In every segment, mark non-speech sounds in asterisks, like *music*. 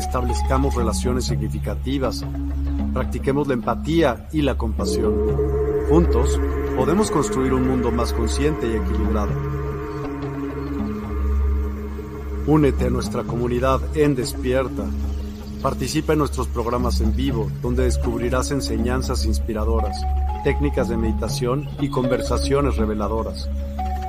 establezcamos relaciones significativas, practiquemos la empatía y la compasión. Juntos podemos construir un mundo más consciente y equilibrado. Únete a nuestra comunidad en Despierta. Participa en nuestros programas en vivo, donde descubrirás enseñanzas inspiradoras, técnicas de meditación y conversaciones reveladoras.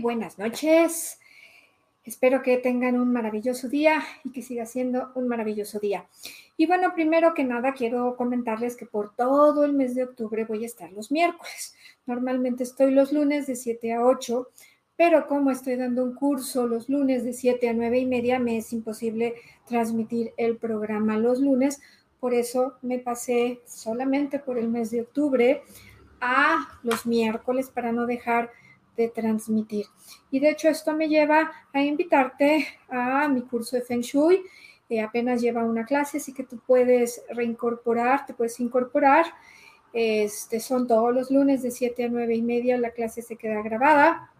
Buenas noches. Espero que tengan un maravilloso día y que siga siendo un maravilloso día. Y bueno, primero que nada quiero comentarles que por todo el mes de octubre voy a estar los miércoles. Normalmente estoy los lunes de 7 a 8, pero como estoy dando un curso los lunes de 7 a 9 y media, me es imposible transmitir el programa los lunes. Por eso me pasé solamente por el mes de octubre a los miércoles para no dejar de transmitir. Y de hecho esto me lleva a invitarte a mi curso de Feng Shui. Eh, apenas lleva una clase, así que tú puedes reincorporar, te puedes incorporar. Este, son todos los lunes de 7 a 9 y media, la clase se queda grabada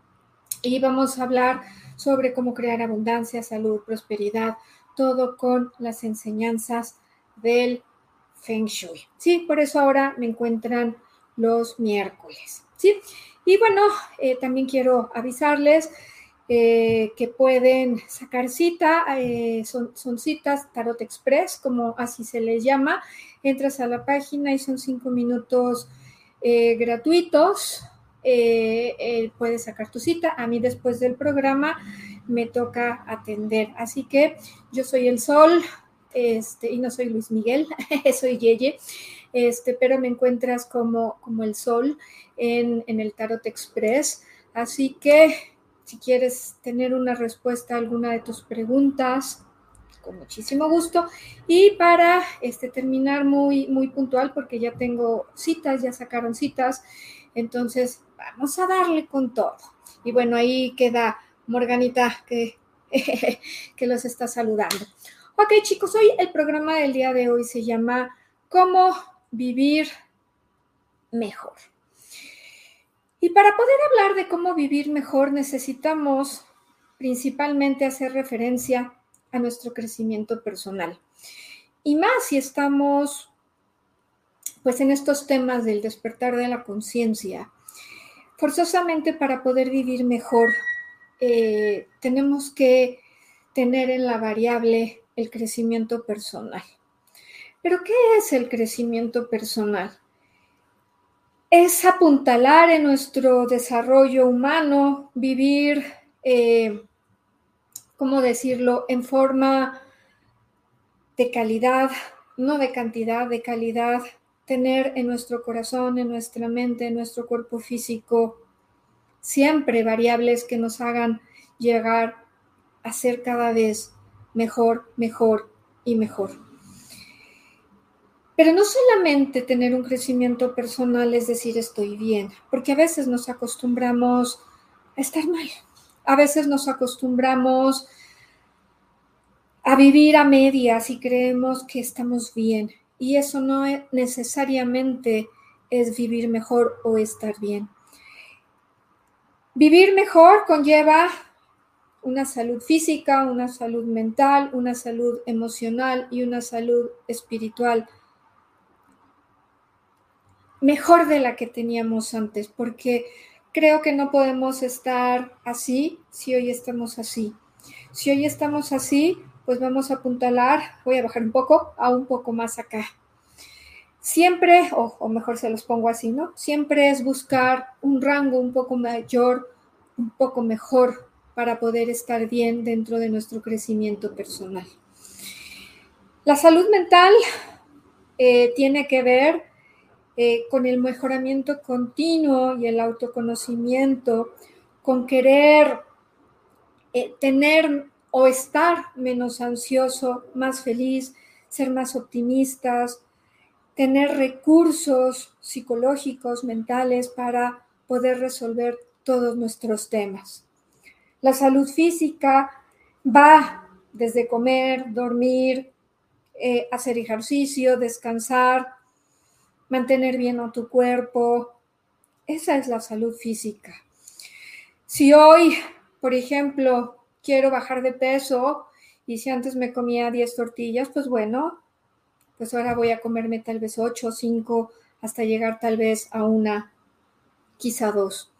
y vamos a hablar sobre cómo crear abundancia, salud, prosperidad, todo con las enseñanzas del Feng Shui. Sí, por eso ahora me encuentran los miércoles. ¿sí? Y bueno, eh, también quiero avisarles eh, que pueden sacar cita, eh, son, son, citas Tarot Express, como así se les llama. Entras a la página y son cinco minutos gratuitos. puedes sacar tu cita. A mí después del programa me toca atender. Así que yo soy el sol, este, y no soy Luis Miguel, *laughs* soy Yeye este, pero me encuentras como, como el sol en, el Tarot Express. Así que si quieres tener una respuesta a alguna de tus preguntas, con muchísimo gusto. Y para este, terminar muy, muy puntual, porque ya tengo citas, ya sacaron citas, entonces vamos a darle con todo. Y bueno, ahí queda Morganita que, *laughs* que los está saludando. Ok, chicos, hoy el programa del día de hoy se llama ¿Cómo vivir mejor. Y para poder hablar de cómo vivir mejor necesitamos principalmente hacer referencia a nuestro crecimiento personal. Y más si estamos pues en estos temas del despertar de la conciencia. Forzosamente para poder vivir mejor eh, tenemos que tener en la variable el crecimiento personal. Pero ¿qué es el crecimiento personal? Es apuntalar en nuestro desarrollo humano, vivir, eh, ¿cómo decirlo?, en forma de calidad, no de cantidad, de calidad, tener en nuestro corazón, en nuestra mente, en nuestro cuerpo físico, siempre variables que nos hagan llegar a ser cada vez mejor, mejor y mejor. Pero no solamente tener un crecimiento personal es decir estoy bien, porque a veces nos acostumbramos a estar mal, a veces nos acostumbramos a vivir a medias y creemos que estamos bien. Y eso no necesariamente es vivir mejor o estar bien. Vivir mejor conlleva una salud física, una salud mental, una salud emocional y una salud espiritual mejor de la que teníamos antes, porque creo que no podemos estar así si hoy estamos así. Si hoy estamos así, pues vamos a apuntalar, voy a bajar un poco, a un poco más acá. Siempre, o, mejor se los pongo así, ¿no? Siempre es buscar un rango un poco mayor, un poco mejor para poder estar bien dentro de nuestro crecimiento personal. La salud mental eh, tiene que ver eh, con el mejoramiento continuo y el autoconocimiento, con querer eh, tener o estar menos ansioso, más feliz, ser más optimistas, tener recursos psicológicos, mentales para poder resolver todos nuestros temas. La salud física va desde comer, dormir, eh, hacer ejercicio, descansar, mantener bien a tu cuerpo. Esa es la salud física. Si hoy, por ejemplo, quiero bajar de peso y si antes me comía 10 tortillas, pues bueno, pues ahora voy a comerme tal vez 8 o 5 hasta llegar tal vez a una, quizá dos.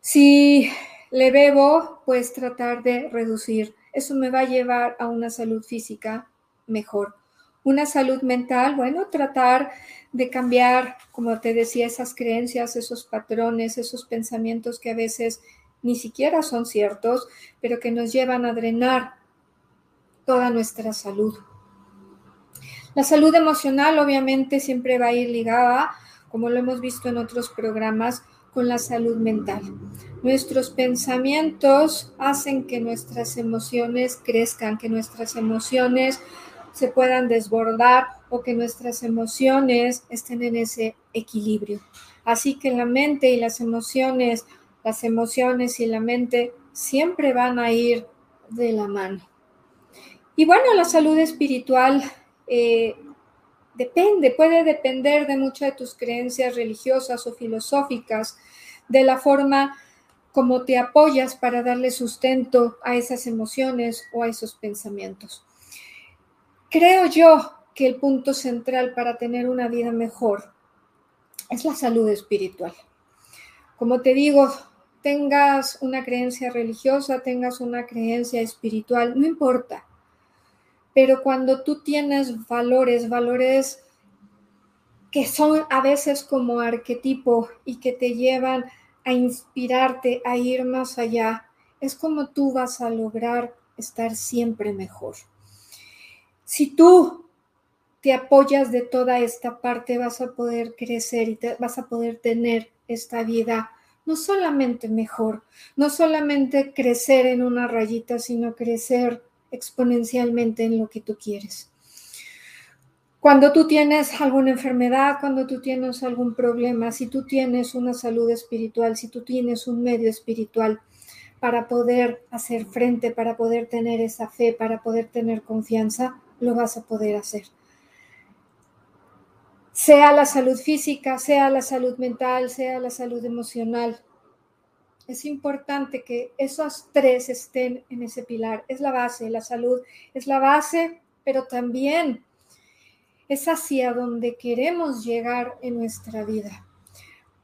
Si le bebo, pues tratar de reducir. Eso me va a llevar a una salud física mejor. Una salud mental, bueno, tratar de cambiar, como te decía, esas creencias, esos patrones, esos pensamientos que a veces ni siquiera son ciertos, pero que nos llevan a drenar toda nuestra salud. La salud emocional obviamente siempre va a ir ligada, como lo hemos visto en otros programas, con la salud mental. Nuestros pensamientos hacen que nuestras emociones crezcan, que nuestras emociones se puedan desbordar o que nuestras emociones estén en ese equilibrio. Así que la mente y las emociones, las emociones y la mente siempre van a ir de la mano. Y bueno, la salud espiritual eh, depende, puede depender de muchas de tus creencias religiosas o filosóficas, de la forma como te apoyas para darle sustento a esas emociones o a esos pensamientos. Creo yo que el punto central para tener una vida mejor es la salud espiritual. Como te digo, tengas una creencia religiosa, tengas una creencia espiritual, no importa. Pero cuando tú tienes valores, valores que son a veces como arquetipo y que te llevan a inspirarte a ir más allá, es como tú vas a lograr estar siempre mejor. Si tú te apoyas de toda esta parte, vas a poder crecer y vas a poder tener esta vida no solamente mejor, no solamente crecer en una rayita, sino crecer exponencialmente en lo que tú quieres. Cuando tú tienes alguna enfermedad, cuando tú tienes algún problema, si tú tienes una salud espiritual, si tú tienes un medio espiritual para poder hacer frente, para poder tener esa fe, para poder tener confianza, lo vas a poder hacer. Sea la salud física, sea la salud mental, sea la salud emocional. Es importante que esos tres estén en ese pilar. Es la base, la salud es la base, pero también es hacia donde queremos llegar en nuestra vida.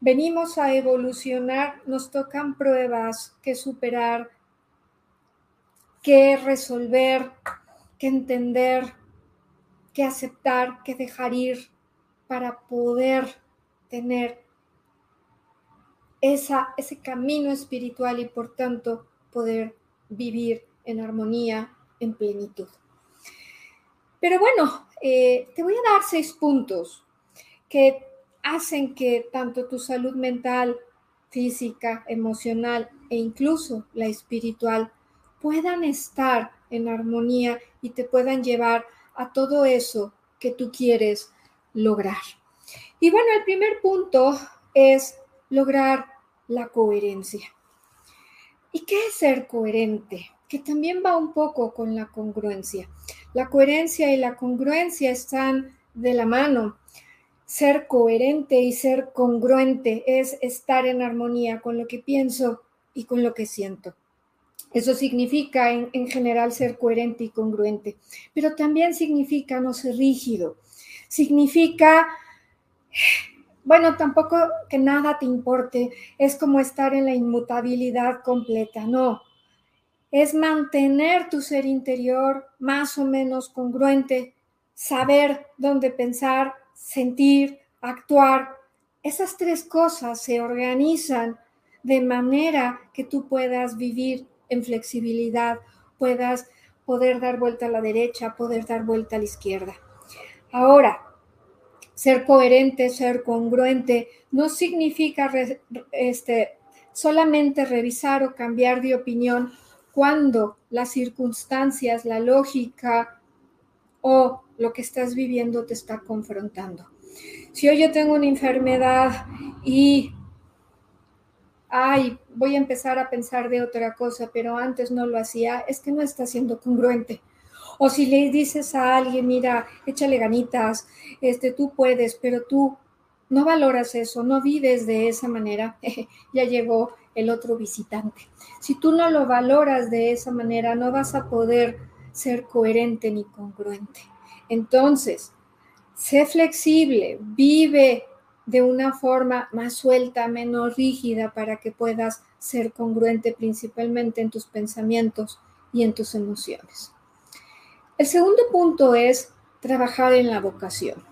Venimos a evolucionar, nos tocan pruebas que superar, que resolver, que entender, que aceptar, que dejar ir para poder tener esa, ese camino espiritual y por tanto poder vivir en armonía, en plenitud. Pero bueno, eh, te voy a dar seis puntos que hacen que tanto tu salud mental, física, emocional e incluso la espiritual puedan estar en armonía y te puedan llevar a todo eso que tú quieres lograr. Y bueno, el primer punto es lograr la coherencia. ¿Y qué es ser coherente? Que también va un poco con la congruencia. La coherencia y la congruencia están de la mano. Ser coherente y ser congruente es estar en armonía con lo que pienso y con lo que siento. Eso significa en, en, general ser coherente y congruente, pero también significa no ser rígido. Significa bueno, tampoco que nada te importe, es como estar en la inmutabilidad completa, no. Es mantener tu ser interior más o menos congruente, saber dónde pensar, sentir, actuar. Esas tres cosas se organizan de manera que tú puedas vivir en flexibilidad, puedas poder dar vuelta a la derecha, poder dar vuelta a la izquierda. Ahora, ser coherente, ser congruente, no significa este, solamente revisar o cambiar de opinión cuando las circunstancias, la lógica o lo que estás viviendo te está confrontando. Si hoy yo tengo una enfermedad y, ay, voy a empezar a pensar de otra cosa, pero antes no lo hacía, es que no está siendo congruente. O si le dices a alguien, mira, échale ganitas, este, tú puedes, pero tú no valoras eso, no vives de esa manera, *laughs* ya llegó el otro visitante. Si tú no lo valoras de esa manera, no vas a poder ser coherente ni congruente. Entonces, sé flexible, vive de una forma más suelta, menos rígida, para que puedas ser congruente principalmente en tus pensamientos y en tus emociones. El segundo punto es trabajar en la vocación.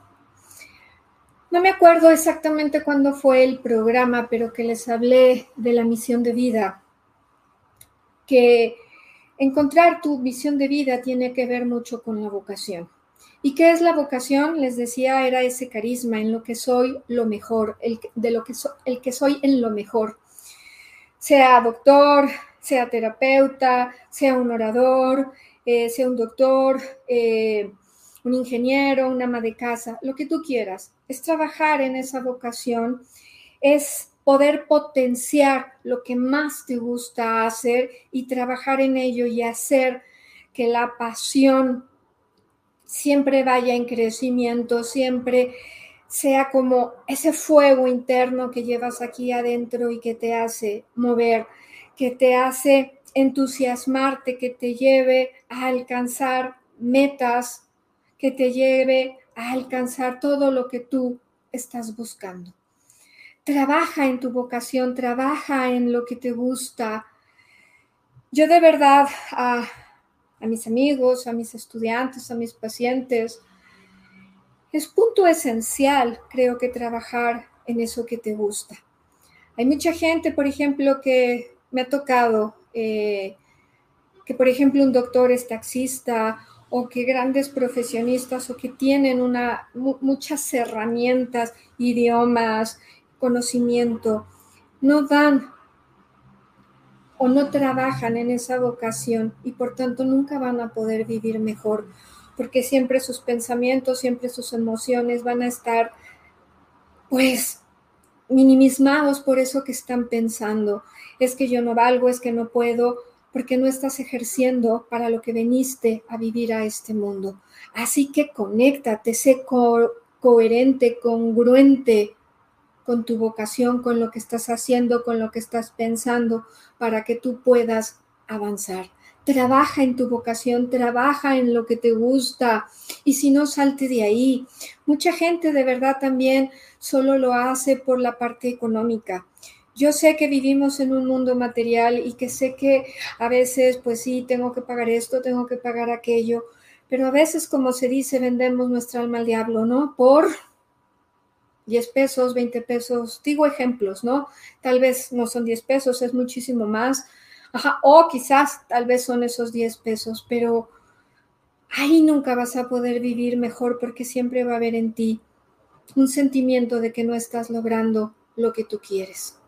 No me acuerdo exactamente cuándo fue el programa, pero que les hablé de la misión de vida, que encontrar tu misión de vida tiene que ver mucho con la vocación. ¿Y qué es la vocación? Les decía, era ese carisma en lo que soy lo mejor, el, de lo que el que soy en lo mejor. Sea doctor, sea terapeuta, sea un orador, eh, sea un doctor, eh, un ingeniero, una ama de casa, lo que tú quieras. Es trabajar en esa vocación, es poder potenciar lo que más te gusta hacer y trabajar en ello y hacer que la pasión siempre vaya en crecimiento, siempre sea como ese fuego interno que llevas aquí adentro y que te hace mover, que te hace entusiasmarte, que te lleve a alcanzar metas, que te lleve a alcanzar todo lo que tú estás buscando. Trabaja en tu vocación, trabaja en lo que te gusta. Yo de verdad a, a mis amigos, a mis estudiantes, a mis pacientes, es punto esencial, creo que trabajar en eso que te gusta. Hay mucha gente, por ejemplo, que me ha tocado eh, que por ejemplo un doctor es taxista o que grandes profesionistas o que tienen una, muchas herramientas, idiomas, conocimiento, no dan o no trabajan en esa vocación y por tanto nunca van a poder vivir mejor, porque siempre sus pensamientos, siempre sus emociones van a estar pues minimizados por eso que están pensando es que yo no valgo, es que no puedo, porque no estás ejerciendo para lo que veniste a vivir a este mundo. Así que conéctate, sé coherente, congruente con tu vocación, con lo que estás haciendo, con lo que estás pensando, para que tú puedas avanzar. Trabaja en tu vocación, trabaja en lo que te gusta y si no, salte de ahí. Mucha gente de verdad también solo lo hace por la parte económica yo sé que vivimos en un mundo material y que sé que a veces, pues sí, tengo que pagar esto, tengo que pagar aquello, pero a veces, como se dice, vendemos nuestra alma al diablo, ¿no? Por 10 pesos, 20 pesos, digo ejemplos, ¿no? Tal vez no son 10 pesos, es muchísimo más, Ajá, o quizás tal vez son esos 10 pesos, pero ahí nunca vas a poder vivir mejor porque siempre va a haber en ti un sentimiento de que no estás logrando lo que tú quieres.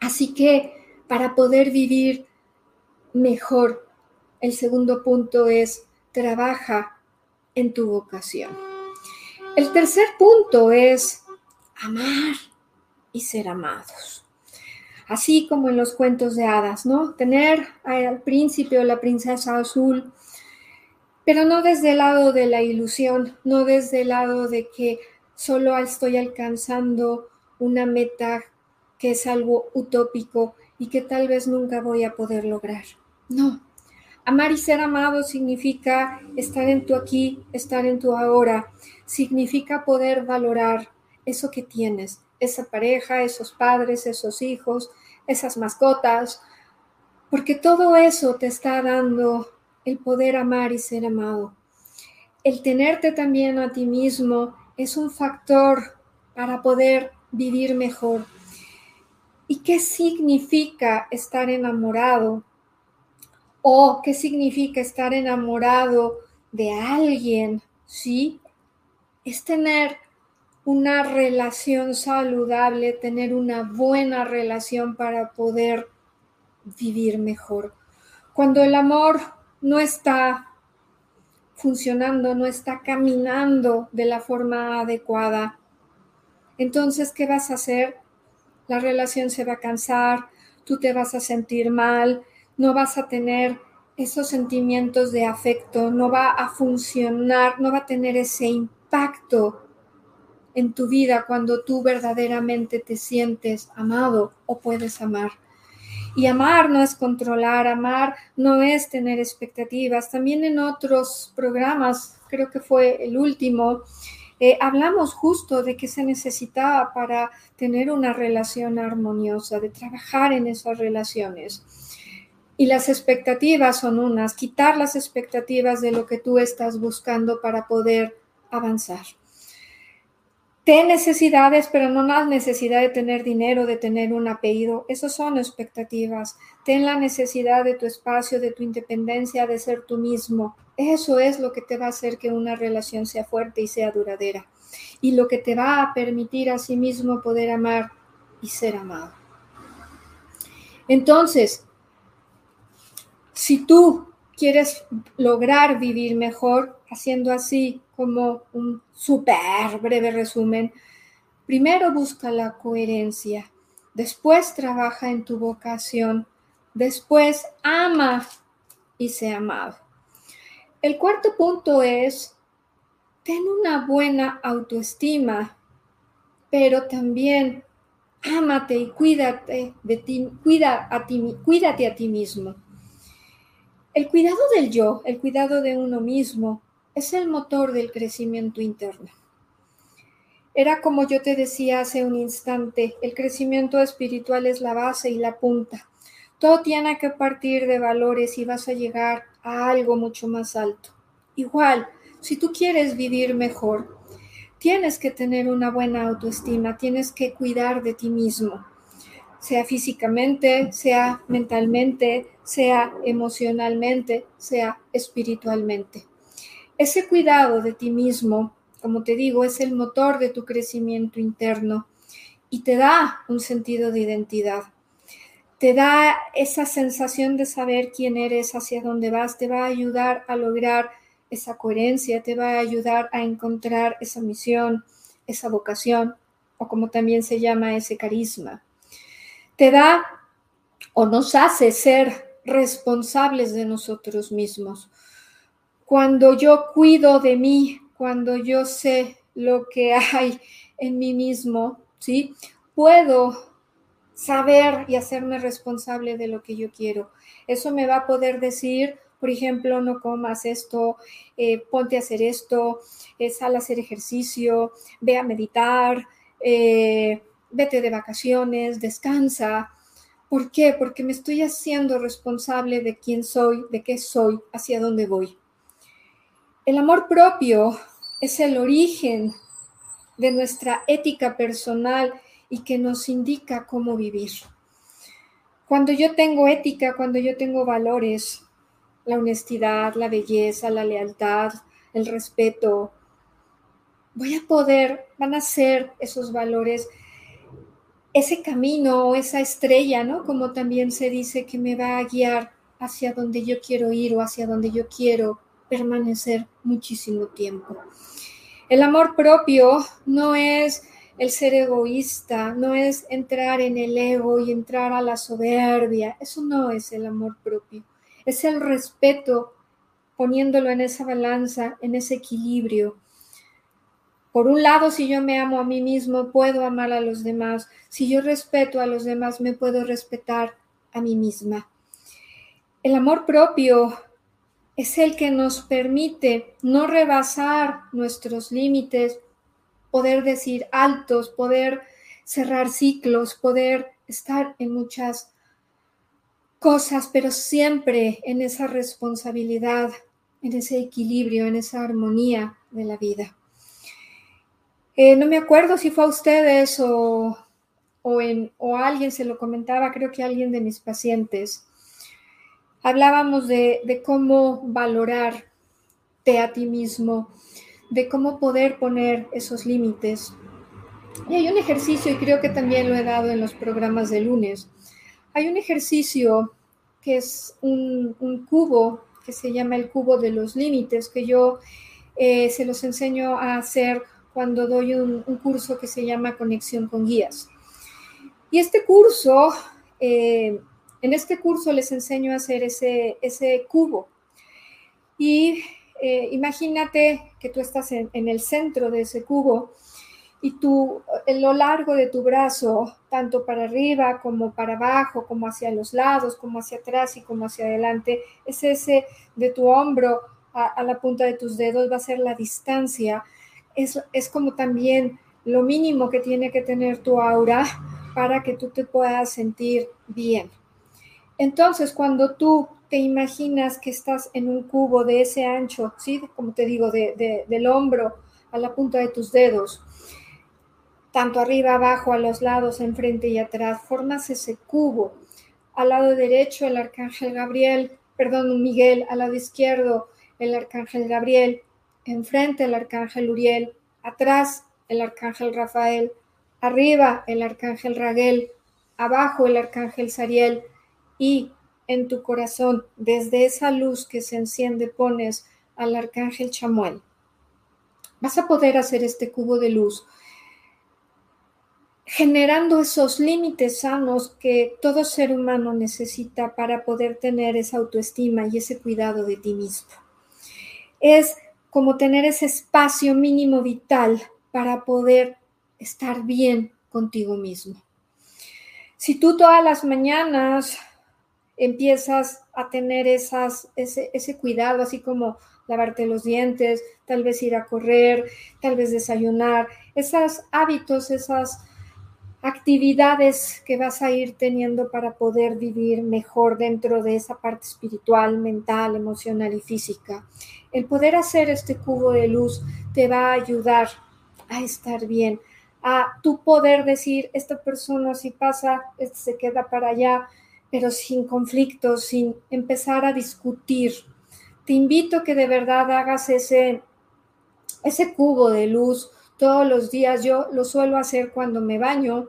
Así que para poder vivir mejor, el segundo punto es trabaja en tu vocación. El tercer punto es amar y ser amados. Así como en los cuentos de hadas, ¿no? Tener al príncipe o la princesa azul, pero no desde el lado de la ilusión, no desde el lado de que solo estoy alcanzando una meta que es algo utópico y que tal vez nunca voy a poder lograr. No. Amar y ser amado significa estar en tu aquí, estar en tu ahora, significa poder valorar eso que tienes, esa pareja, esos padres, esos hijos, esas mascotas, porque todo eso te está dando el poder amar y ser amado. El tenerte también a ti mismo es un factor para poder vivir mejor. ¿Y qué significa estar enamorado? ¿O qué significa estar enamorado de alguien? ¿Sí? Es tener una relación saludable, tener una buena relación para poder vivir mejor. Cuando el amor no está funcionando, no está caminando de la forma adecuada, entonces, ¿qué vas a hacer? La relación se va a cansar, tú te vas a sentir mal, no vas a tener esos sentimientos de afecto, no va a funcionar, no va a tener ese impacto en tu vida cuando tú verdaderamente te sientes amado o puedes amar. Y amar no es controlar, amar no es tener expectativas. También en otros programas, creo que fue el último, eh, hablamos justo de que se necesitaba para tener una relación armoniosa, de trabajar en esas relaciones. Y las expectativas son unas, quitar las expectativas de lo que tú estás buscando para poder avanzar. Ten necesidades, pero no la necesidad de tener dinero, de tener un apellido. Esas son expectativas. Ten la necesidad de tu espacio, de tu independencia, de ser tú mismo. Eso es lo que te va a hacer que una relación sea fuerte y sea duradera. Y lo que te va a permitir a sí mismo poder amar y ser amado. Entonces, si tú quieres lograr vivir mejor, haciendo así como un súper breve resumen, primero busca la coherencia, después trabaja en tu vocación, después ama y sea amado. El cuarto punto es, ten una buena autoestima, pero también ámate y cuídate de ti, cuida a ti, cuídate a ti mismo. El cuidado del yo, el cuidado de uno mismo, es el motor del crecimiento interno. Era como yo te decía hace un instante, el crecimiento espiritual es la base y la punta. Todo tiene que partir de valores y vas a llegar a algo mucho más alto. Igual, si tú quieres vivir mejor, tienes que tener una buena autoestima, tienes que cuidar de ti mismo sea físicamente, sea mentalmente, sea emocionalmente, sea espiritualmente. Ese cuidado de ti mismo, como te digo, es el motor de tu crecimiento interno y te da un sentido de identidad. Te da esa sensación de saber quién eres, hacia dónde vas, te va a ayudar a lograr esa coherencia, te va a ayudar a encontrar esa misión, esa vocación, o como también se llama ese carisma te da o nos hace ser responsables de nosotros mismos. Cuando yo cuido de mí, cuando yo sé lo que *laughs* hay en mí mismo, ¿sí? Puedo saber y hacerme responsable de lo que yo quiero. Eso me va a poder decir, por ejemplo, no comas esto, eh, ponte a hacer esto, eh, sal a hacer ejercicio, ve a meditar, eh, vete de vacaciones, descansa. ¿Por qué? Porque me estoy haciendo responsable de quién soy, de qué soy, hacia dónde voy. El amor propio es el origen de nuestra ética personal y que nos indica cómo vivir. Cuando yo tengo ética, cuando yo tengo valores, la honestidad, la belleza, la lealtad, el respeto, voy a poder, van a ser esos valores ese camino o esa estrella, ¿no? Como también se dice que me va a guiar hacia donde yo quiero ir o hacia donde yo quiero permanecer muchísimo tiempo. El amor propio no es el ser egoísta, no es entrar en el ego y entrar a la soberbia. Eso no es el amor propio. Es el respeto poniéndolo en esa balanza, en ese equilibrio. Por un lado, si yo me amo a mí mismo, puedo amar a los demás. Si yo respeto a los demás, me puedo respetar a mí misma. El amor propio es el que nos permite no rebasar nuestros límites, poder decir altos, poder cerrar ciclos, poder estar en muchas cosas, pero siempre en esa responsabilidad, en ese equilibrio, en esa armonía de la vida. Eh, no me acuerdo si fue a ustedes o, o, en, o alguien se lo comentaba, creo que alguien de mis pacientes. Hablábamos de, de cómo valorarte a ti mismo, de cómo poder poner esos límites. Y hay un ejercicio, y creo que también lo he dado en los programas de lunes. Hay un ejercicio que es un, un cubo que se llama el cubo de los límites, que yo eh, se los enseño a hacer cuando doy un, curso que se llama Conexión con Guías. Y este curso, eh, en este curso les enseño a hacer ese, ese cubo. Y eh, imagínate que tú estás en, el centro de ese cubo y tú, en lo largo de tu brazo, tanto para arriba como para abajo, como hacia los lados, como hacia atrás y como hacia adelante, es ese de tu hombro a la punta de tus dedos, va a ser la distancia es, como también lo mínimo que tiene que tener tu aura para que tú te puedas sentir bien. Entonces, cuando tú te imaginas que estás en un cubo de ese ancho, ¿sí? como te digo, del hombro a la punta de tus dedos, tanto arriba, abajo, a los lados, enfrente y atrás, formas ese cubo. Al lado derecho el arcángel Gabriel, perdón, Miguel, al lado izquierdo el arcángel Gabriel, enfrente el arcángel Uriel, atrás el arcángel Rafael, arriba el arcángel Raguel, abajo el arcángel Sariel y en tu corazón, desde esa luz que se enciende, pones al arcángel Chamuel. Vas a poder hacer este cubo de luz generando esos límites sanos que todo ser humano necesita para poder tener esa autoestima y ese cuidado de ti mismo. Es como tener ese espacio mínimo vital para poder estar bien contigo mismo. Si tú todas las mañanas empiezas a tener ese cuidado, así como lavarte los dientes, tal vez ir a correr, tal vez desayunar, esos hábitos, esas actividades que vas a ir teniendo para poder vivir mejor dentro de esa parte espiritual, mental, emocional y física. El poder hacer este cubo de luz te va a ayudar a estar bien, a tu poder decir, esta persona si pasa, este se queda para allá, pero sin conflictos, sin empezar a discutir. Te invito a que de verdad hagas ese, ese cubo de luz todos los días. Yo lo suelo hacer cuando me baño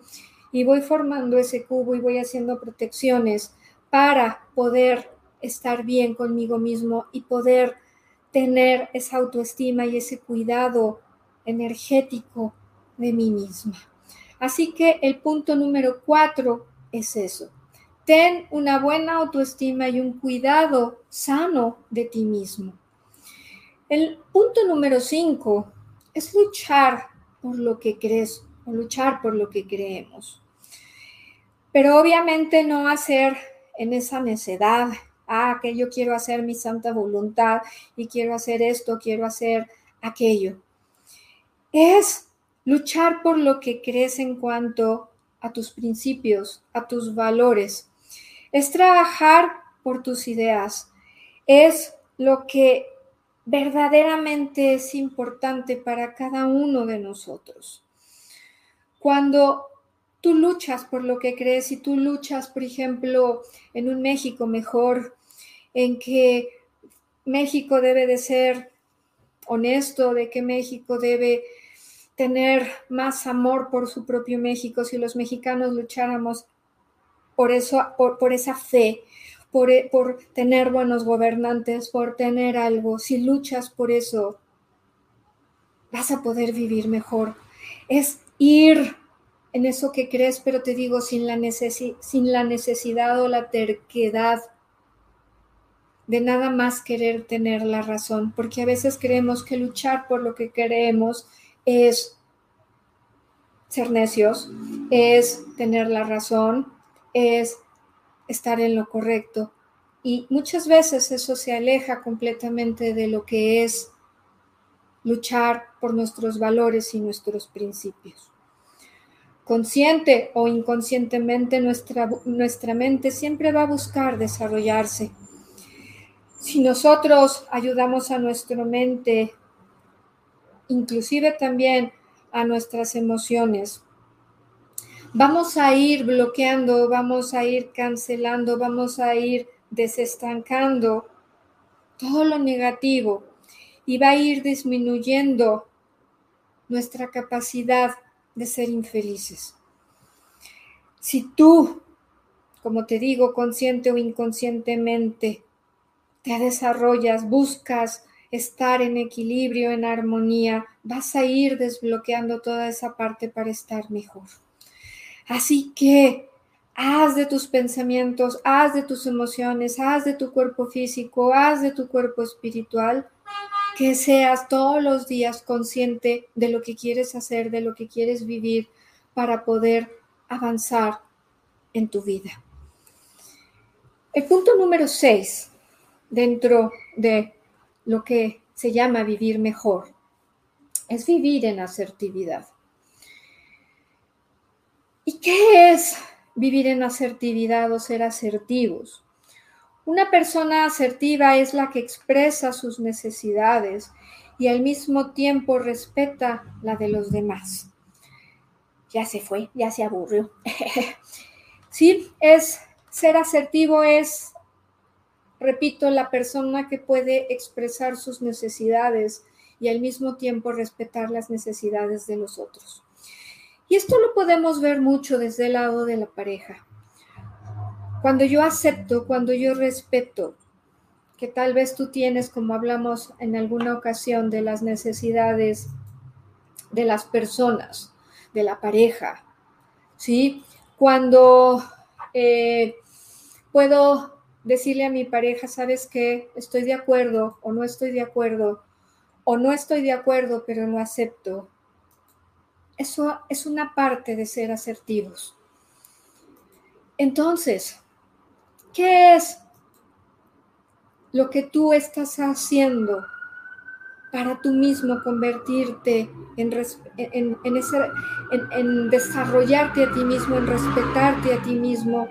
y voy formando ese cubo y voy haciendo protecciones para poder estar bien conmigo mismo y poder tener esa autoestima y ese cuidado energético de mí misma. Así que el punto número cuatro es eso. Ten una buena autoestima y un cuidado sano de ti mismo. El punto número cinco es luchar por lo que crees o luchar por lo que creemos. Pero obviamente no hacer en esa necedad, ah, que yo quiero hacer mi santa voluntad y quiero hacer esto, quiero hacer aquello. Es luchar por lo que crees en cuanto a tus principios, a tus valores. Es trabajar por tus ideas. Es lo que verdaderamente es importante para cada uno de nosotros. Cuando tú luchas por lo que crees y tú luchas, por ejemplo, en un México mejor, en que México debe de ser honesto, de que México debe tener más amor por su propio México, si los mexicanos lucháramos por eso, por, por esa fe, por, por tener buenos gobernantes, por tener algo, si luchas por eso, vas a poder vivir mejor. Es ir en eso que crees, pero te digo, sin la, sin la necesidad o la terquedad de nada más querer tener la razón, porque a veces creemos que luchar por lo que queremos es ser necios, es tener la razón, es estar en lo correcto. Y muchas veces eso se aleja completamente de lo que es luchar por nuestros valores y nuestros principios. Consciente o inconscientemente nuestra, nuestra mente siempre va a buscar desarrollarse. Si nosotros ayudamos a nuestra mente, inclusive también a nuestras emociones, vamos a ir bloqueando, vamos a ir cancelando, vamos a ir desestancando todo lo negativo y va a ir disminuyendo nuestra capacidad de ser infelices. Si tú, como te digo, consciente o inconscientemente, te desarrollas, buscas estar en equilibrio, en armonía, vas a ir desbloqueando toda esa parte para estar mejor. Así que haz de tus pensamientos, haz de tus emociones, haz de tu cuerpo físico, haz de tu cuerpo espiritual, que seas todos los días consciente de lo que quieres hacer, de lo que quieres vivir para poder avanzar en tu vida. El punto número seis, dentro de lo que se llama vivir mejor, es vivir en asertividad. ¿Y qué es vivir en asertividad o ser asertivos? Una persona asertiva es la que expresa sus necesidades y al mismo tiempo respeta la de los demás. Ya se fue, ya se aburrió. *laughs* sí, es ser asertivo es, repito, la persona que puede expresar sus necesidades y al mismo tiempo respetar las necesidades de los otros. Y esto lo podemos ver mucho desde el lado de la pareja. Cuando yo acepto, cuando yo respeto, que tal vez tú tienes, como hablamos en alguna ocasión, de las necesidades de las personas, de la pareja, ¿sí? Cuando eh, puedo decirle a mi pareja, sabes qué, estoy de acuerdo o no estoy de acuerdo, o no estoy de acuerdo, pero lo acepto, eso es una parte de ser asertivos. Entonces, ¿qué es lo que tú estás haciendo para tú mismo convertirte en, en, desarrollarte a ti mismo, en respetarte a ti mismo,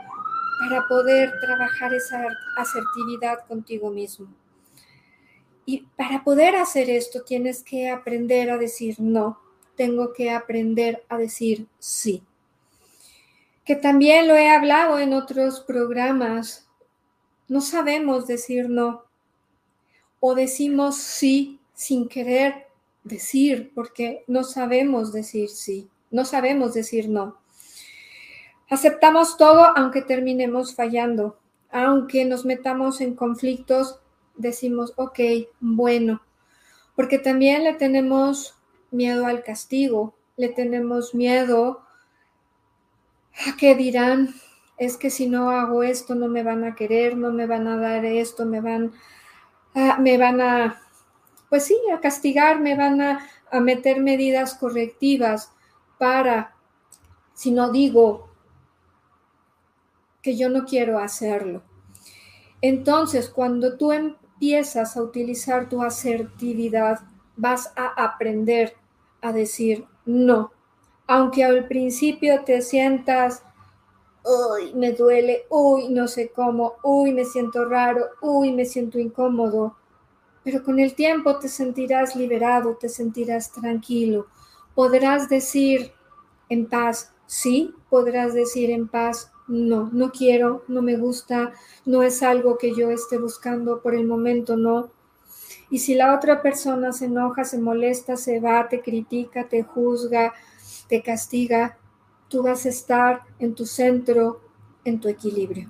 para poder trabajar esa asertividad contigo mismo? Y para poder hacer esto tienes que aprender a decir no, tengo que aprender a decir sí. Que también lo he hablado en otros programas. No sabemos decir no. O decimos sí sin querer decir porque no sabemos decir sí. No sabemos decir no. Aceptamos todo aunque terminemos fallando. Aunque nos metamos en conflictos, decimos, ok, bueno. Porque también le tenemos miedo al castigo, le tenemos miedo a que dirán, es que si no hago esto no me van a querer, no me van a dar esto, me van a, me van a, pues sí, a castigar, me van a, a meter medidas correctivas para, si no digo que yo no quiero hacerlo. Entonces, cuando tú empiezas a utilizar tu asertividad, vas a aprender a decir no. Aunque al principio te sientas, uy, me duele, uy, no sé cómo, uy, me siento raro, uy, me siento incómodo, pero con el tiempo te sentirás liberado, te sentirás tranquilo. Podrás decir en paz, sí, podrás decir en paz, no, no quiero, no me gusta, no es algo que yo esté buscando por el momento, no. Y si la otra persona se enoja, se molesta, se va, te critica, te juzga, te castiga, tú vas a estar en tu centro, en tu equilibrio.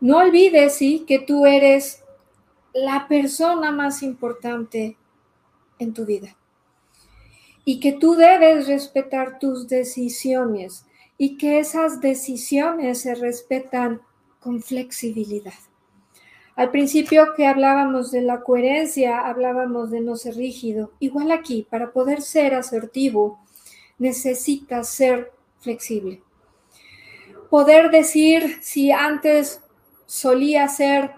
No olvides, sí, que tú eres la persona más importante en tu vida. y que tú debes respetar tus decisiones y que esas decisiones se respetan con flexibilidad. Al principio que hablábamos de la coherencia, hablábamos de no ser rígido. Igual aquí, para poder ser asertivo, necesitas ser flexible. Poder decir si antes solía ser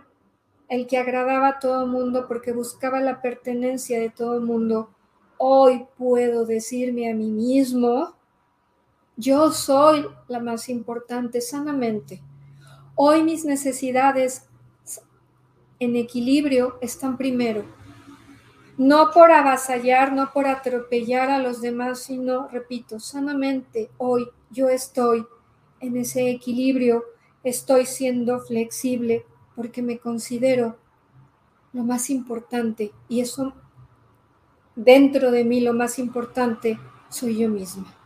el que agradaba a todo el mundo porque buscaba la pertenencia de todo el mundo, hoy puedo decirme a mí mismo, yo soy la más importante sanamente. Hoy mis necesidades en equilibrio están primero. No por avasallar, no por atropellar a los demás, sino, repito, sanamente hoy yo estoy en ese equilibrio, estoy siendo flexible porque me considero lo más importante y eso dentro de mí lo más importante soy yo misma.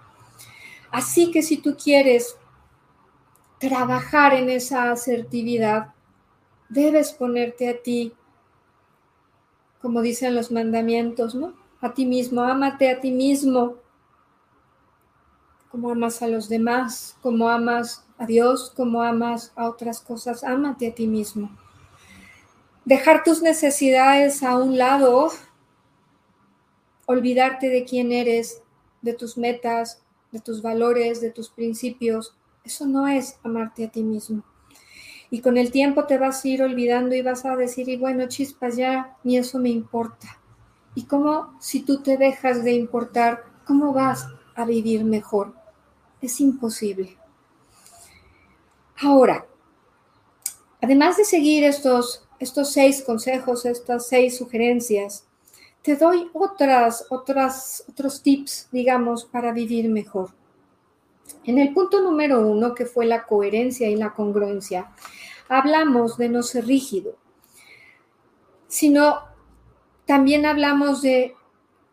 Así que si tú quieres trabajar en esa asertividad, debes ponerte a ti, como dicen los mandamientos, ¿no? A ti mismo, ámate a ti mismo, como amas a los demás, como amas a Dios, como amas a otras cosas, ámate a ti mismo. Dejar tus necesidades a un lado, olvidarte de quién eres, de tus metas, de tus valores, de tus principios, eso no es amarte a ti mismo. Y con el tiempo te vas a ir olvidando y vas a decir, y bueno, chispas, ya ni eso me importa. ¿Y cómo, si tú te dejas de importar, cómo vas a vivir mejor? Es imposible. Ahora, además de seguir estos, estos seis consejos, estas seis sugerencias, te doy otras, otras, otros tips, digamos, para vivir mejor. En el punto número uno, que fue la coherencia y la congruencia, hablamos de no ser rígido, sino también hablamos de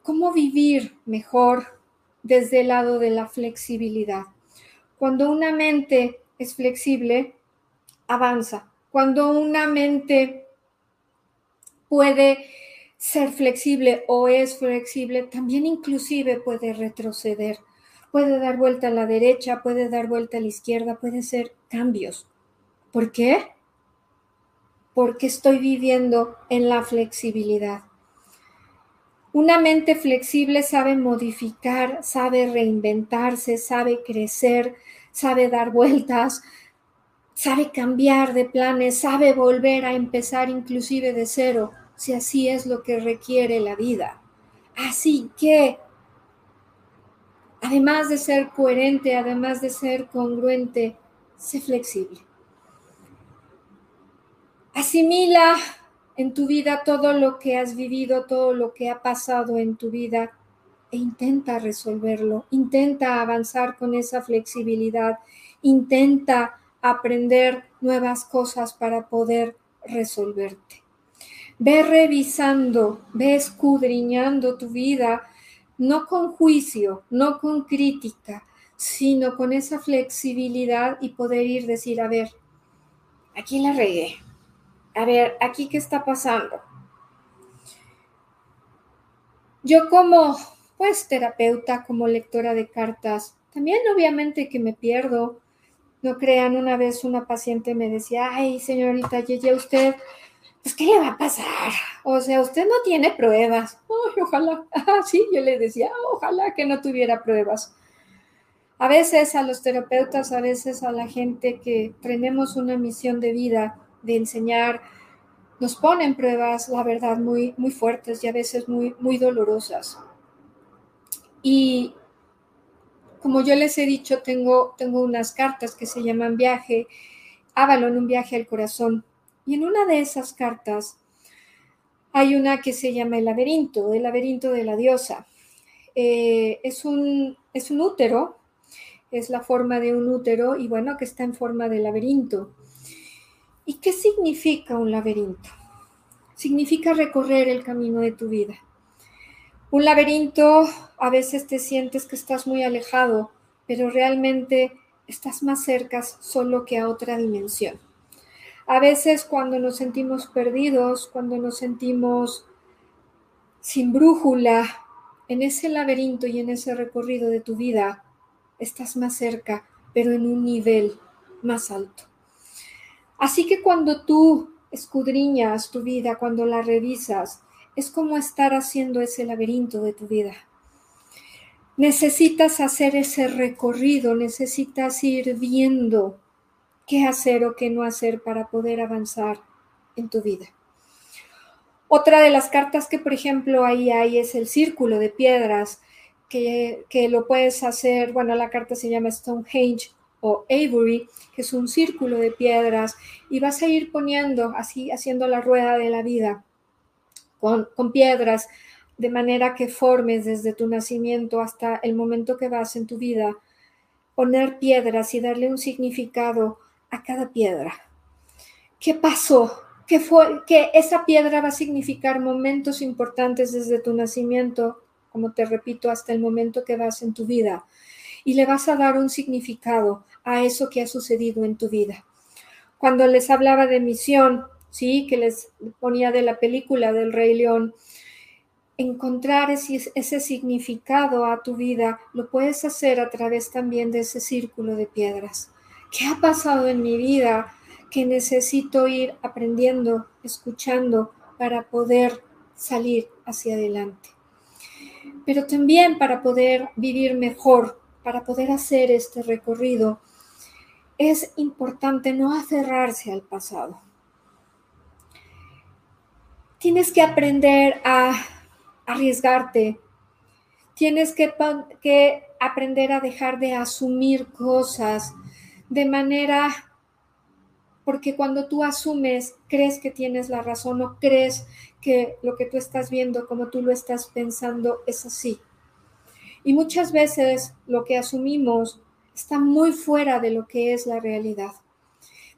cómo vivir mejor desde el lado de la flexibilidad. Cuando una mente es flexible, avanza. Cuando una mente puede ser flexible o es flexible, también inclusive puede retroceder, puede dar vuelta a la derecha, puede dar vuelta a la izquierda, puede ser cambios. ¿Por qué? Porque estoy viviendo en la flexibilidad. Una mente flexible sabe modificar, sabe reinventarse, sabe crecer, sabe dar vueltas, sabe cambiar de planes, sabe volver a empezar inclusive de cero, si así es lo que requiere la vida. Así que, además de ser coherente, además de ser congruente, sé flexible. Asimila en tu vida todo lo que has vivido, todo lo que ha pasado en tu vida e intenta resolverlo, intenta avanzar con esa flexibilidad, intenta aprender nuevas cosas para poder resolverte. Ve revisando, ve escudriñando tu vida, no con juicio, no con crítica, sino con esa flexibilidad y poder ir decir, a ver, aquí la regué, a ver, aquí qué está pasando. Yo como, pues, terapeuta, como lectora de cartas, también obviamente que me pierdo. No crean, una vez una paciente me decía, ay, señorita Yeye, usted, pues, ¿qué le va a pasar? O sea, usted no tiene pruebas. Ay, ojalá. Ah, sí, yo le decía, ojalá que no tuviera pruebas. A veces a los terapeutas, a veces a la gente que tenemos una misión de vida, de enseñar, nos ponen pruebas, la verdad, muy, muy fuertes y a veces muy, muy dolorosas. Y como yo les he dicho, tengo, tengo unas cartas que se llaman viaje, Avalon, un viaje al corazón. Y en una de esas cartas hay una que se llama el laberinto, el laberinto de la diosa. Eh, es, un, es un útero, es la forma de un útero y bueno, que está en forma de laberinto. ¿Y qué significa un laberinto? Significa recorrer el camino de tu vida. Un laberinto a veces te sientes que estás muy alejado, pero realmente estás más cerca solo que a otra dimensión. A veces cuando nos sentimos perdidos, cuando nos sentimos sin brújula, en ese laberinto y en ese recorrido de tu vida, estás más cerca, pero en un nivel más alto. Así que cuando tú escudriñas tu vida, cuando la revisas, es como estar haciendo ese laberinto de tu vida. Necesitas hacer ese recorrido, necesitas ir viendo qué hacer o qué no hacer para poder avanzar en tu vida. Otra de las cartas que, por ejemplo, ahí hay es el círculo de piedras, que, que lo puedes hacer, bueno, la carta se llama Stonehenge o Avery, que es un círculo de piedras, y vas a ir poniendo así, haciendo la rueda de la vida con, con piedras, de manera que formes desde tu nacimiento hasta el momento que vas en tu vida, poner piedras y darle un significado a cada piedra. ¿Qué pasó? ¿Qué fue? Que esa piedra va a significar momentos importantes desde tu nacimiento, como te repito, hasta el momento que vas en tu vida. Y le vas a dar un significado a eso que ha sucedido en tu vida. Cuando les hablaba de misión, sí, que les ponía de la película del Rey León, encontrar ese, ese, significado a tu vida lo puedes hacer a través también de ese círculo de piedras. ¿Qué ha pasado en mi vida que necesito ir aprendiendo, escuchando para poder salir hacia adelante? Pero también para poder vivir mejor, para poder hacer este recorrido, es importante no aferrarse al pasado. Tienes que aprender a arriesgarte. Tienes que, que aprender a dejar de asumir cosas de manera, porque cuando tú asumes, crees que tienes la razón o crees que lo que tú estás viendo, como tú lo estás pensando, es así. Y muchas veces lo que asumimos está muy fuera de lo que es la realidad.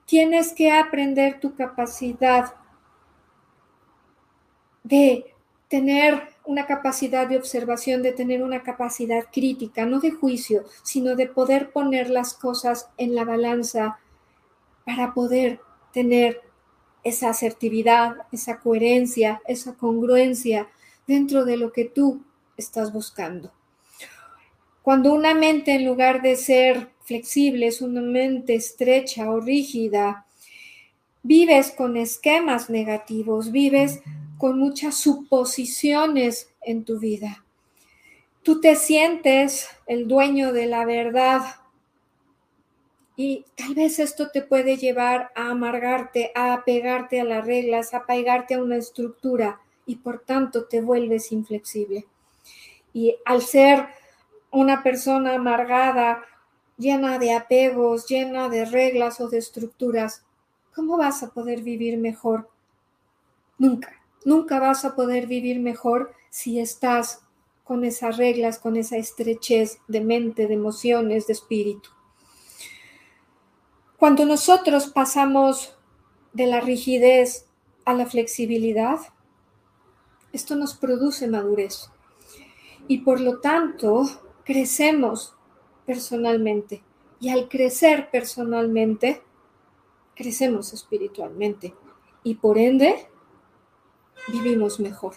Tienes que aprender tu capacidad de tener una capacidad de observación, de tener una capacidad crítica, no de juicio, sino de poder poner las cosas en la balanza para poder tener esa asertividad, esa coherencia, esa congruencia dentro de lo que tú estás buscando. Cuando una mente en lugar de ser flexible es una mente estrecha o rígida, vives con esquemas negativos, vives con muchas suposiciones en tu vida. Tú te sientes el dueño de la verdad y tal vez esto te puede llevar a amargarte, a apegarte a las reglas, a apegarte a una estructura y por tanto te vuelves inflexible. Y al ser una persona amargada, llena de apegos, llena de reglas o de estructuras, ¿cómo vas a poder vivir mejor? Nunca. Nunca vas a poder vivir mejor si estás con esas reglas, con esa estrechez de mente, de emociones, de espíritu. Cuando nosotros pasamos de la rigidez a la flexibilidad, esto nos produce madurez. Y por lo tanto crecemos personalmente. Y al crecer personalmente, crecemos espiritualmente. Y por ende vivimos mejor.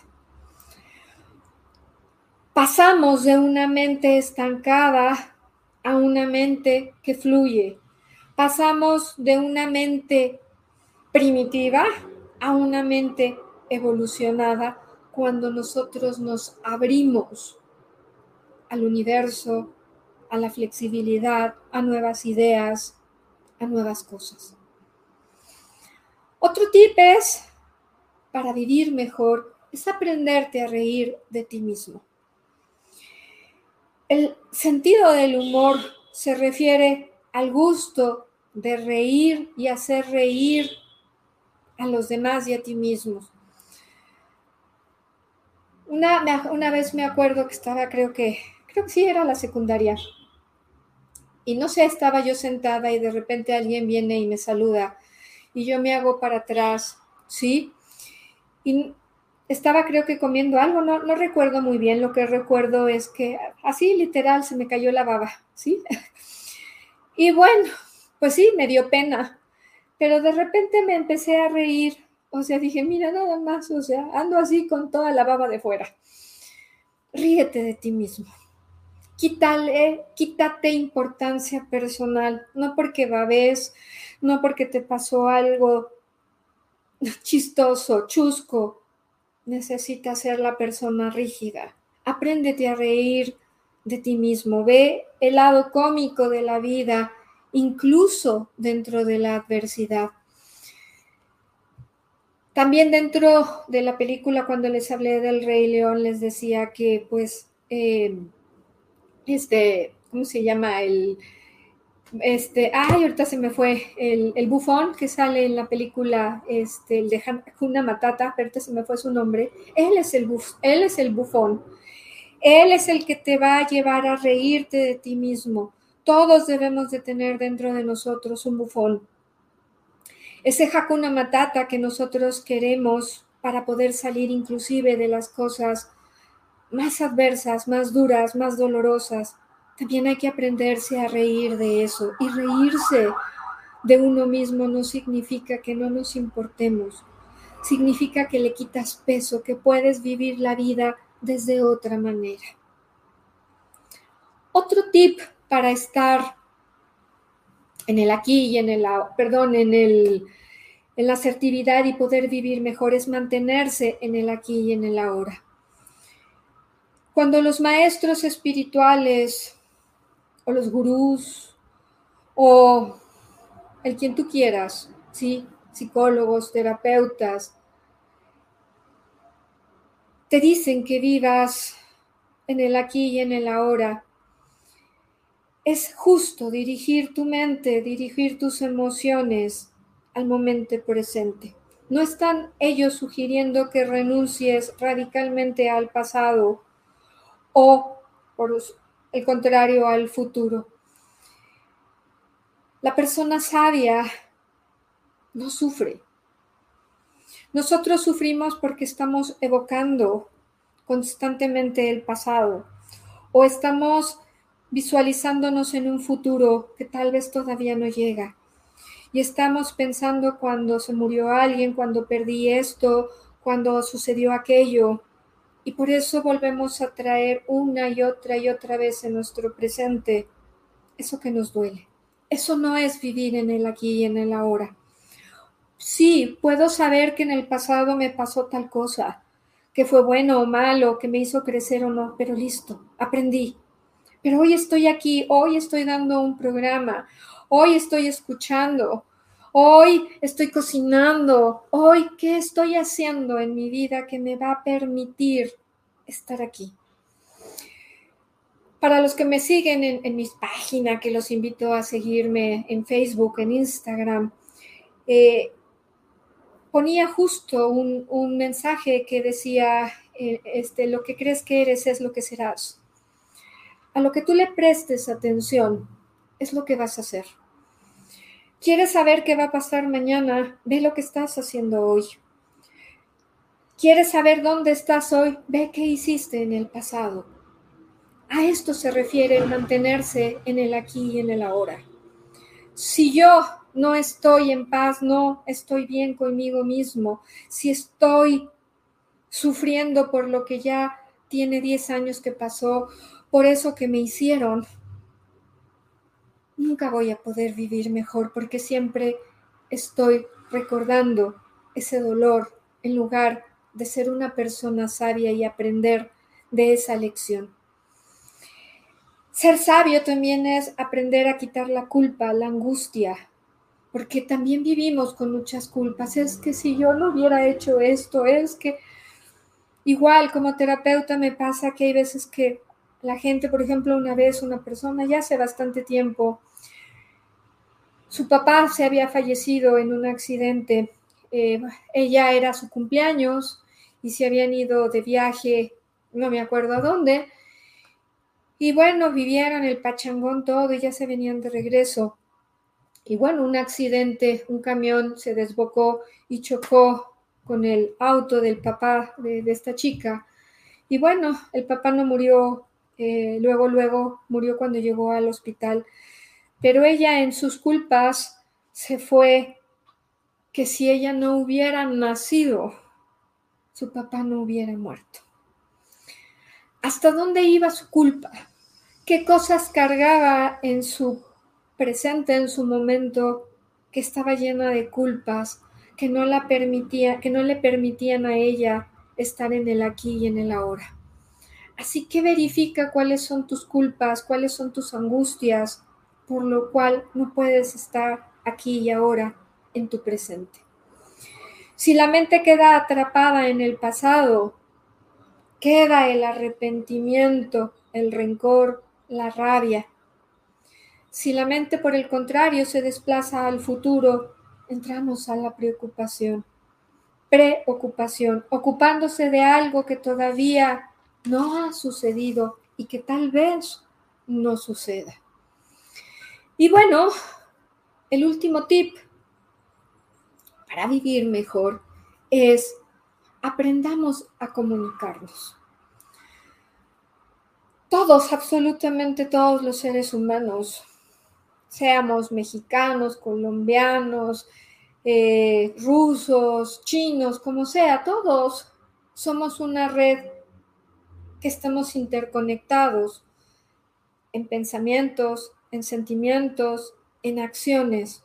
Pasamos de una mente estancada a una mente que fluye. Pasamos de una mente primitiva a una mente evolucionada cuando nosotros nos abrimos al universo, a la flexibilidad, a nuevas ideas, a nuevas cosas. Otro tip es para vivir mejor es aprenderte a reír de ti mismo. El sentido del humor se refiere al gusto de reír y hacer reír a los demás y a ti mismo. Una, una, vez me acuerdo que estaba, creo que, creo que sí era la secundaria. Y no sé, estaba yo sentada y de repente alguien viene y me saluda. Y yo me hago para atrás, ¿sí? Y estaba creo que comiendo algo, no, no recuerdo muy bien, lo que recuerdo es que así literal se me cayó la baba, ¿sí? *laughs* Y bueno, pues sí, me dio pena, pero de repente me empecé a reír, o sea, dije, mira, nada más, o sea, ando así con toda la baba de fuera. ríete de ti mismo. Quítale, quítate importancia personal, no porque babes, no porque te pasó algo chistoso, chusco, necesitas ser la persona rígida. Apréndete a reír de ti mismo, ve el lado cómico de la vida, incluso dentro de la adversidad. También dentro de la película, cuando les hablé del Rey León, les decía que, pues, eh, este, ¿cómo se llama? El, este, ay, ahorita se me fue, el, bufón que sale en la película, este, el de Hakuna Matata, ahorita se me fue su nombre, él es el, buf, él es el bufón, él es el que te va a llevar a reírte de ti mismo. Todos debemos de tener dentro de nosotros un bufón. Ese Hakuna Matata que nosotros queremos para poder salir inclusive de las cosas más adversas, más duras, más dolorosas, también hay que aprenderse a reír de eso. Y reírse de uno mismo no significa que no nos importemos, significa que le quitas peso, que puedes vivir la vida desde otra manera. Otro tip para estar en el aquí y en el perdón, en el en la asertividad y poder vivir mejor es mantenerse en el aquí y en el ahora. Cuando los maestros espirituales o los gurús o el quien tú quieras, ¿sí? psicólogos, terapeutas, te dicen que vivas en el aquí y en el ahora. Es justo dirigir tu mente, dirigir tus emociones al momento presente. No están ellos sugiriendo que renuncies radicalmente al pasado o, por el contrario, al futuro. La persona sabia no sufre. Nosotros sufrimos porque estamos evocando constantemente el pasado o estamos visualizándonos en un futuro que tal vez todavía no llega y estamos pensando cuando se murió alguien, cuando perdí esto, cuando sucedió aquello. Y por eso volvemos a traer una y otra y otra vez en nuestro presente eso que nos duele. Eso no es vivir en el aquí y en el ahora. Sí, puedo saber que en el pasado me pasó tal cosa, que fue bueno o malo, que me hizo crecer o no, pero listo, aprendí. Pero hoy estoy aquí, hoy estoy dando un programa, hoy estoy escuchando, hoy estoy cocinando, hoy qué estoy haciendo en mi vida que me va a permitir estar aquí. Para los que me siguen en, mis páginas, que los invito a seguirme en Facebook, en Instagram, eh, ponía justo un, mensaje que decía, eh, este, lo que crees que eres es lo que serás. A lo que tú le prestes atención es lo que vas a hacer. ¿Quieres saber qué va a pasar mañana? Ve lo que estás haciendo hoy. ¿Quieres saber dónde estás hoy? Ve qué hiciste en el pasado. A esto se refiere el mantenerse en el aquí y en el ahora. Si yo no estoy en paz, no estoy bien conmigo mismo, si estoy sufriendo por lo que ya tiene 10 años que pasó, por eso que me hicieron, nunca voy a poder vivir mejor porque siempre estoy recordando ese dolor en lugar de ser una persona sabia y aprender de esa lección. Ser sabio también es aprender a quitar la culpa, la angustia, porque también vivimos con muchas culpas. Es que si yo no hubiera hecho esto, es que igual como terapeuta me pasa que hay veces que la gente, por ejemplo, una vez una persona ya hace bastante tiempo, su papá se había fallecido en un accidente, eh, ella era su cumpleaños y se habían ido de viaje, no me acuerdo a dónde, y bueno, vivieron el pachangón todo y ya se venían de regreso. Y bueno, un accidente, un camión se desbocó y chocó con el auto del papá de, de esta chica. Y bueno, el papá no murió eh, luego, luego murió cuando llegó al hospital. Pero ella en sus culpas se fue que si ella no hubiera nacido, su papá no hubiera muerto. ¿Hasta dónde iba su culpa? ¿Qué cosas cargaba en su presente, en su momento, que estaba llena de culpas, que no la permitía, que no le permitían a ella estar en el aquí y en el ahora? Así que verifica cuáles son tus culpas, cuáles son tus angustias, por lo cual no puedes estar aquí y ahora en tu presente. Si la mente queda atrapada en el pasado, queda el arrepentimiento, el rencor, la rabia. Si la mente, por el contrario, se desplaza al futuro, entramos a la preocupación, preocupación, ocupándose de algo que todavía no ha sucedido y que tal vez no suceda. Y bueno, el último tip para vivir mejor es aprendamos a comunicarnos. Todos, absolutamente todos los seres humanos, seamos mexicanos, colombianos, eh, rusos, chinos, como sea, todos somos una red que estamos interconectados en pensamientos, en sentimientos, en acciones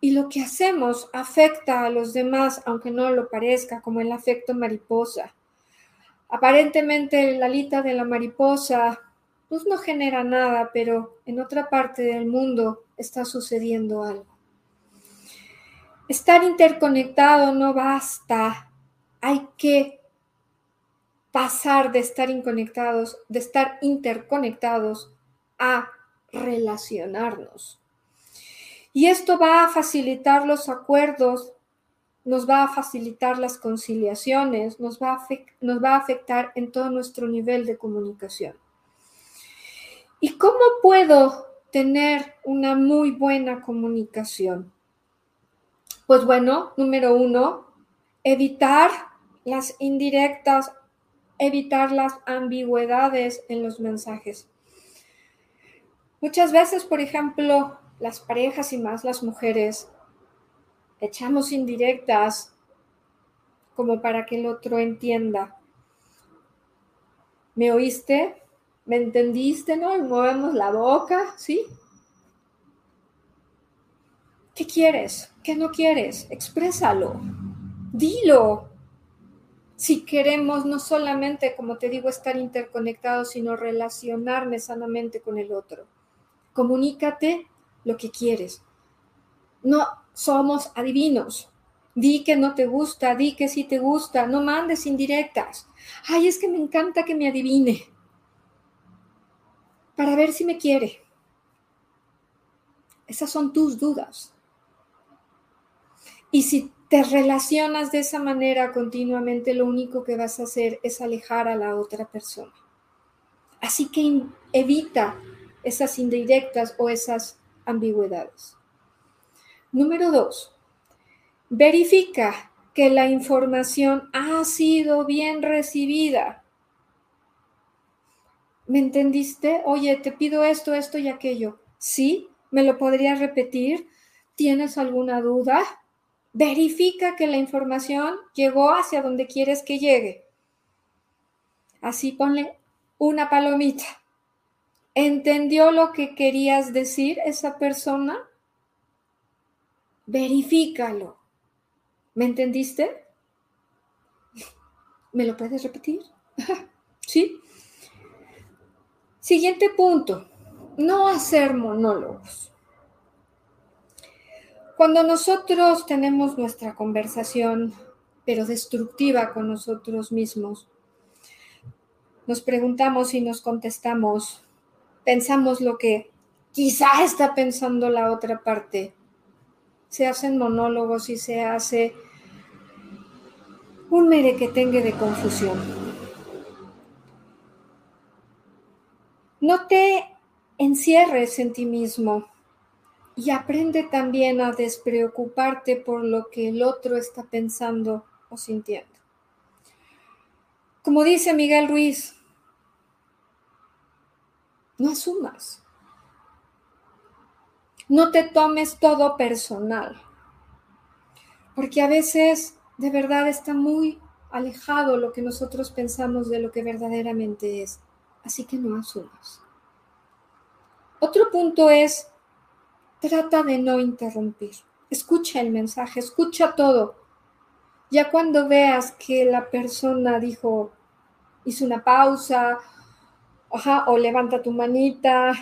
y lo que hacemos afecta a los demás, aunque no lo parezca, como el afecto mariposa. Aparentemente la alita de la mariposa pues no genera nada, pero en otra parte del mundo está sucediendo algo. Estar interconectado no basta, hay que pasar de estar inconectados, de estar interconectados a relacionarnos. Y esto va a facilitar los acuerdos, nos va a facilitar las conciliaciones, nos va a, nos va a afectar en todo nuestro nivel de comunicación. ¿Y cómo puedo tener una muy buena comunicación? Pues bueno, número uno, evitar las indirectas, evitar las ambigüedades en los mensajes. Muchas veces, por ejemplo, las parejas y más las mujeres echamos indirectas como para que el otro entienda. ¿Me oíste? ¿Me entendiste? ¿No? Y movemos la boca, ¿sí? ¿Qué quieres? ¿Qué no quieres? Exprésalo. Dilo. Si queremos no solamente, como te digo, estar interconectados, sino relacionarme sanamente con el otro. Comunícate lo que quieres. No somos adivinos. Di que no te gusta, di que sí te gusta, no mandes indirectas. Ay, es que me encanta que me adivine. Para ver si me quiere. Esas son tus dudas. Y si te relacionas de esa manera continuamente, lo único que vas a hacer es alejar a la otra persona. Así que evita esas indirectas o esas ambigüedades. Número dos, verifica que la información ha sido bien recibida. ¿Me entendiste? Oye, te pido esto, esto y aquello. ¿Sí? ¿Me lo podrías repetir? ¿Tienes alguna duda? Verifica que la información llegó hacia donde quieres que llegue. Así ponle una palomita. ¿Entendió lo que querías decir esa persona? Verifícalo. ¿Me entendiste? ¿Me lo puedes repetir? *laughs* ¿Sí? Siguiente punto. No hacer monólogos. Cuando nosotros tenemos nuestra conversación, pero destructiva con nosotros mismos, nos preguntamos y nos contestamos, pensamos lo que quizá está pensando la otra parte. Se hacen monólogos y se hace un merequetengue de confusión. No te encierres en ti mismo y aprende también a despreocuparte por lo que el otro está pensando o sintiendo. Como dice Miguel Ruiz, no asumas. No te tomes todo personal. Porque a veces de verdad está muy alejado lo que nosotros pensamos de lo que verdaderamente es. Así que no asumas. Otro punto es, trata de no interrumpir. Escucha el mensaje, escucha todo. Ya cuando veas que la persona dijo, hizo una pausa, o levanta tu manita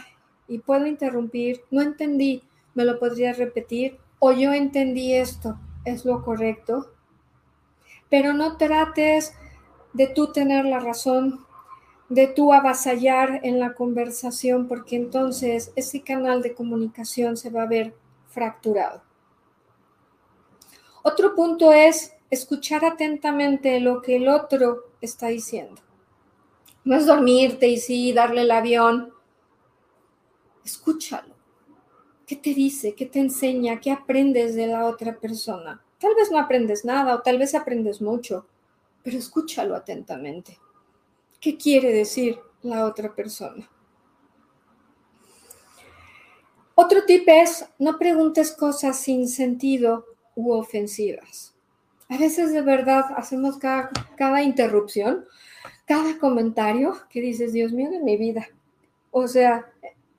y puedo interrumpir, no entendí, me lo podría repetir, o yo entendí esto, es lo correcto. Pero no trates de tú tener la razón, de tú avasallar en la conversación, porque entonces ese canal de comunicación se va a ver fracturado. Otro punto es escuchar atentamente lo que el otro está diciendo. No es dormirte y sí, darle el avión. Escúchalo. ¿Qué te dice? ¿Qué te enseña? ¿Qué aprendes de la otra persona? Tal vez no aprendes nada o tal vez aprendes mucho, pero escúchalo atentamente. ¿Qué quiere decir la otra persona? Otro tip es no preguntes cosas sin sentido u ofensivas. A veces de verdad hacemos cada, cada interrupción cada comentario que dices, Dios mío de mi vida. O sea,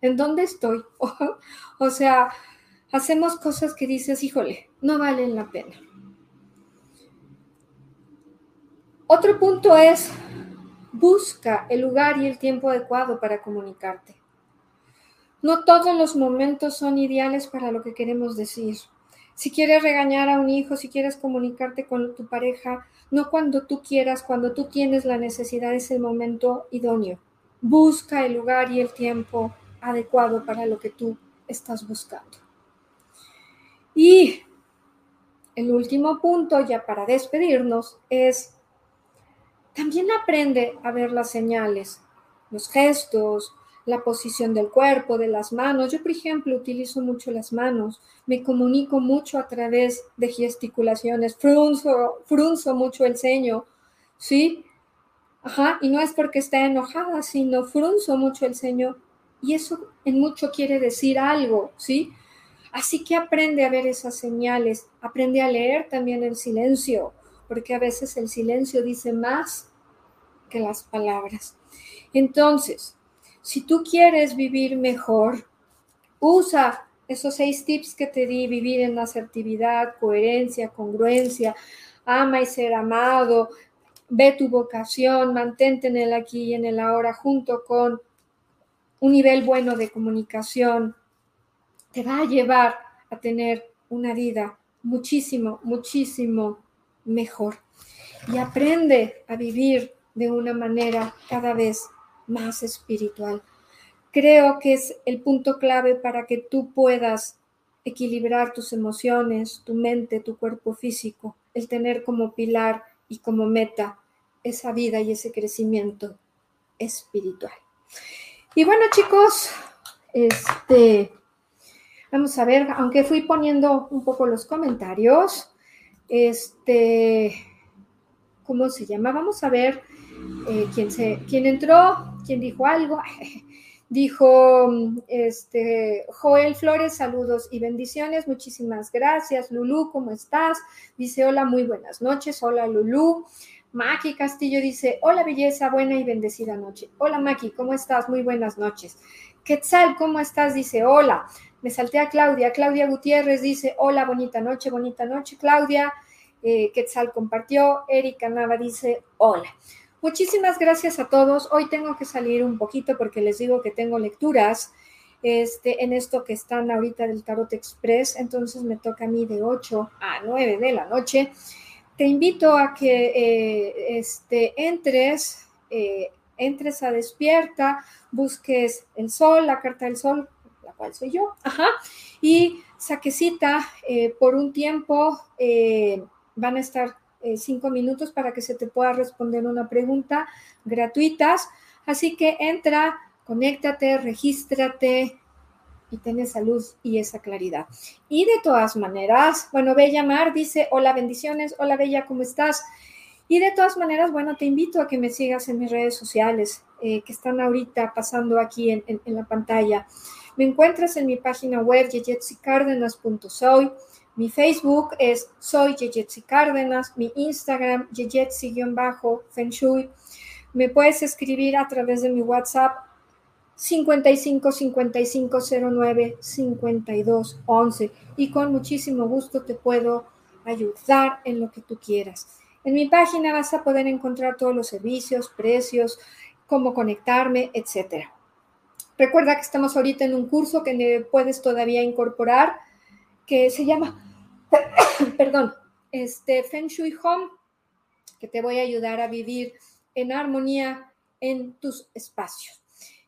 ¿en dónde estoy? *laughs* O, sea, hacemos cosas que dices, híjole, no valen la pena. Otro punto es, busca el lugar y el tiempo adecuado para comunicarte. No todos los momentos son ideales para lo que queremos decir. Si quieres regañar a un hijo, si quieres comunicarte con tu pareja, no cuando tú quieras, cuando tú tienes la necesidad, es el momento idóneo. Busca el lugar y el tiempo adecuado para lo que tú estás buscando. Y el último punto, ya para despedirnos, es también aprende a ver las señales, los gestos, la posición del cuerpo, de las manos. Yo, por ejemplo, utilizo mucho las manos, me comunico mucho a través de gesticulaciones, frunzo, frunzo mucho el ceño, ¿sí? Ajá, y no es porque esté enojada, sino frunzo mucho el ceño y eso en mucho quiere decir algo, ¿sí? Así que aprende a ver esas señales, aprende a leer también el silencio, porque a veces el silencio dice más que las palabras. Entonces, si tú quieres vivir mejor, usa esos seis tips que te di, vivir en asertividad, coherencia, congruencia, ama y ser amado, ve tu vocación, mantente en el aquí y en el ahora junto con un nivel bueno de comunicación, te va a llevar a tener una vida muchísimo, muchísimo mejor. Y aprende a vivir de una manera cada vez más espiritual. Creo que es el punto clave para que tú puedas equilibrar tus emociones, tu mente, tu cuerpo físico, el tener como pilar y como meta esa vida y ese crecimiento espiritual. Y bueno, chicos, este, vamos a ver, aunque fui poniendo un poco los comentarios, este, ¿cómo se llama? Vamos a ver eh, quién, se, quién entró, quién dijo algo. *laughs* Dijo este, Joel Flores, saludos y bendiciones, muchísimas gracias. Lulú, ¿cómo estás? Dice, hola, muy buenas noches. Hola, Lulú. Maki Castillo dice, hola, belleza, buena y bendecida noche. Hola, Maki, ¿cómo estás? Muy buenas noches. Quetzal, ¿cómo estás? Dice, hola. Me salté a Claudia. Claudia Gutiérrez dice, hola, bonita noche, bonita noche, Claudia. Eh, Quetzal compartió. Erika Nava dice, hola. Muchísimas gracias a todos. Hoy tengo que salir un poquito porque les digo que tengo lecturas este, en esto que están ahorita del Tarot Express, entonces me toca a mí de 8 a 9 de la noche. Te invito a que eh, este, entres, eh, entres a Despierta, busques el sol, la carta del sol, la cual soy yo, ajá, y saquecita eh, por un tiempo, van a estar eh, cinco minutos para que se te pueda responder una pregunta gratuitas. Así que entra, conéctate, regístrate y ten esa luz y esa claridad. Y de todas maneras, bueno, Bella Mar dice, hola bendiciones, hola Bella, ¿cómo estás? Y de todas maneras, bueno, te invito a que me sigas en mis redes sociales eh, que están ahorita pasando aquí en, la pantalla. Me encuentras en mi página web, yeyetsicárdenas.soy Mi Facebook es Soy Yejetsi Cárdenas, mi Instagram Yejetsi-Feng Shui. Me puedes escribir a través de mi WhatsApp 55 55 09 52 11 y con muchísimo gusto te puedo ayudar en lo que tú quieras. En mi página vas a poder encontrar todos los servicios, precios, cómo conectarme, etc. Recuerda que estamos ahorita en un curso que puedes todavía incorporar que se llama, *coughs* perdón, este Feng Shui Home, que te voy a ayudar a vivir en armonía en tus espacios.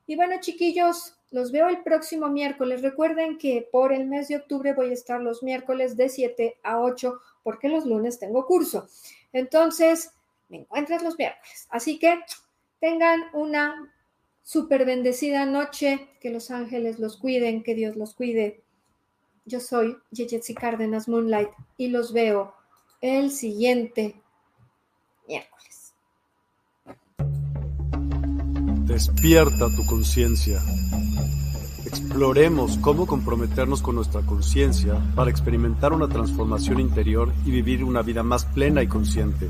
Y bueno, chiquillos, los veo el próximo miércoles. Recuerden que por el mes de octubre voy a estar los miércoles de 7 a 8 porque los lunes tengo curso. Entonces, me encuentras los miércoles. Así que tengan una súper bendecida noche. Que los ángeles los cuiden, que Dios los cuide. Yo soy Yejetsi Cárdenas Moonlight y los veo el siguiente miércoles. Despierta tu conciencia. Exploremos cómo comprometernos con nuestra conciencia para experimentar una transformación interior y vivir una vida más plena y consciente.